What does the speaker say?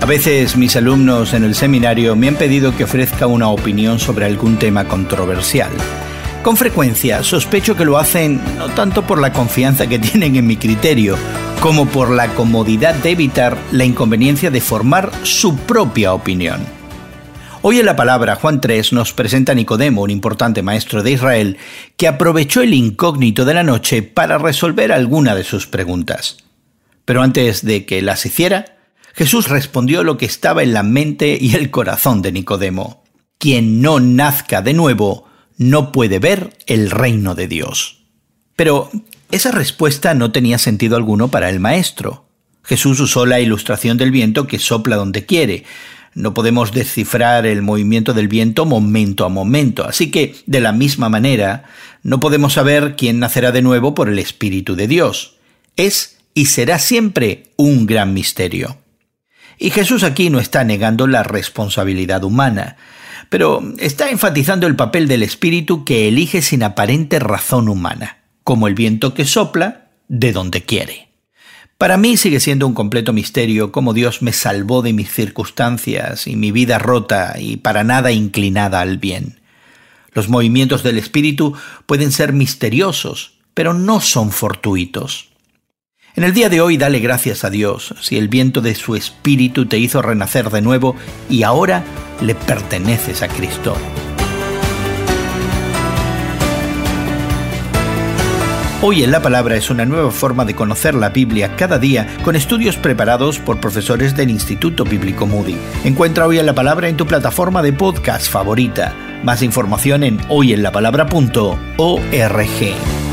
A veces mis alumnos en el seminario me han pedido que ofrezca una opinión sobre algún tema controversial. Con frecuencia sospecho que lo hacen no tanto por la confianza que tienen en mi criterio, como por la comodidad de evitar la inconveniencia de formar su propia opinión. Hoy en la palabra Juan 3 nos presenta Nicodemo, un importante maestro de Israel, que aprovechó el incógnito de la noche para resolver alguna de sus preguntas. Pero antes de que las hiciera, Jesús respondió lo que estaba en la mente y el corazón de Nicodemo. Quien no nazca de nuevo no puede ver el reino de Dios. Pero esa respuesta no tenía sentido alguno para el maestro. Jesús usó la ilustración del viento que sopla donde quiere. No podemos descifrar el movimiento del viento momento a momento, así que, de la misma manera, no podemos saber quién nacerá de nuevo por el Espíritu de Dios. Es y será siempre un gran misterio. Y Jesús aquí no está negando la responsabilidad humana pero está enfatizando el papel del espíritu que elige sin aparente razón humana, como el viento que sopla de donde quiere. Para mí sigue siendo un completo misterio cómo Dios me salvó de mis circunstancias y mi vida rota y para nada inclinada al bien. Los movimientos del espíritu pueden ser misteriosos, pero no son fortuitos. En el día de hoy dale gracias a Dios si el viento de su espíritu te hizo renacer de nuevo y ahora le perteneces a Cristo. Hoy en la Palabra es una nueva forma de conocer la Biblia cada día con estudios preparados por profesores del Instituto Bíblico Moody. Encuentra Hoy en la Palabra en tu plataforma de podcast favorita. Más información en hoyenlapalabra.org.